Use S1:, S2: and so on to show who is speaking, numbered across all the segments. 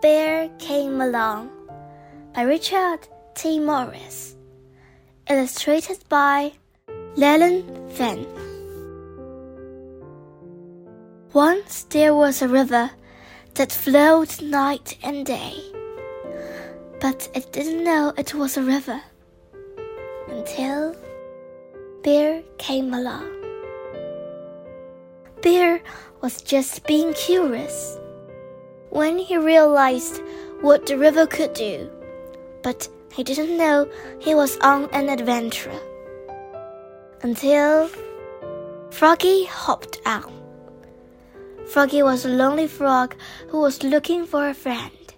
S1: Bear Came Along by Richard T. Morris. Illustrated by LeUyen Pham. Once there was a river that flowed night and day, but it didn't know it was a river until Bear came along. Bear was just being curious when he realized what the river could do, but he didn't know he was on an adventure until Froggy hopped out. Froggy was a lonely frog who was looking for a friend,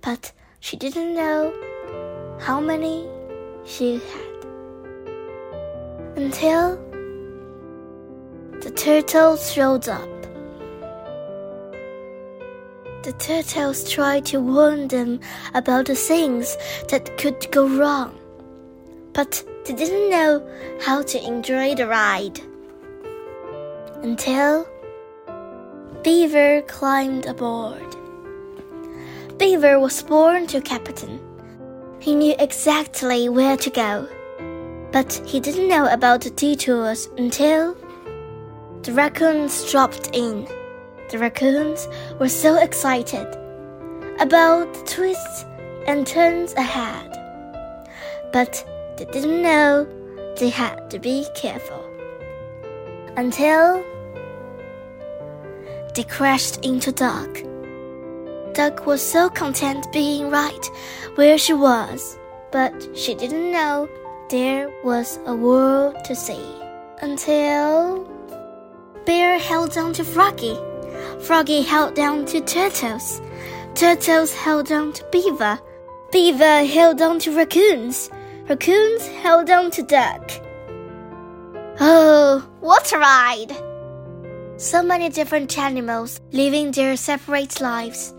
S1: but she didn't know how many she had until the turtles showed up. The turtles tried to warn them about the things that could go wrong, but they didn't know how to enjoy the ride. Until Beaver climbed aboard. Beaver was born to captain. He knew exactly where to go, but he didn't know about the detours until the raccoons dropped in. The raccoons were so excited about the twists and turns ahead, but they didn't know they had to be careful until they crashed into Duck. Duck was so content being right where she was, but she didn't know there was a world to see until Bear held on to Froggy. Froggy held on to Turtles. Turtles held on to Beaver. Beaver held on to Raccoons. Raccoons held on to Duck. Oh, what a ride! So many different animals living their separate lives,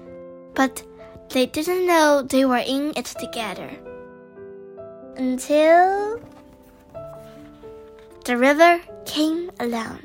S1: but they didn't know they were in it together. Until the river came along.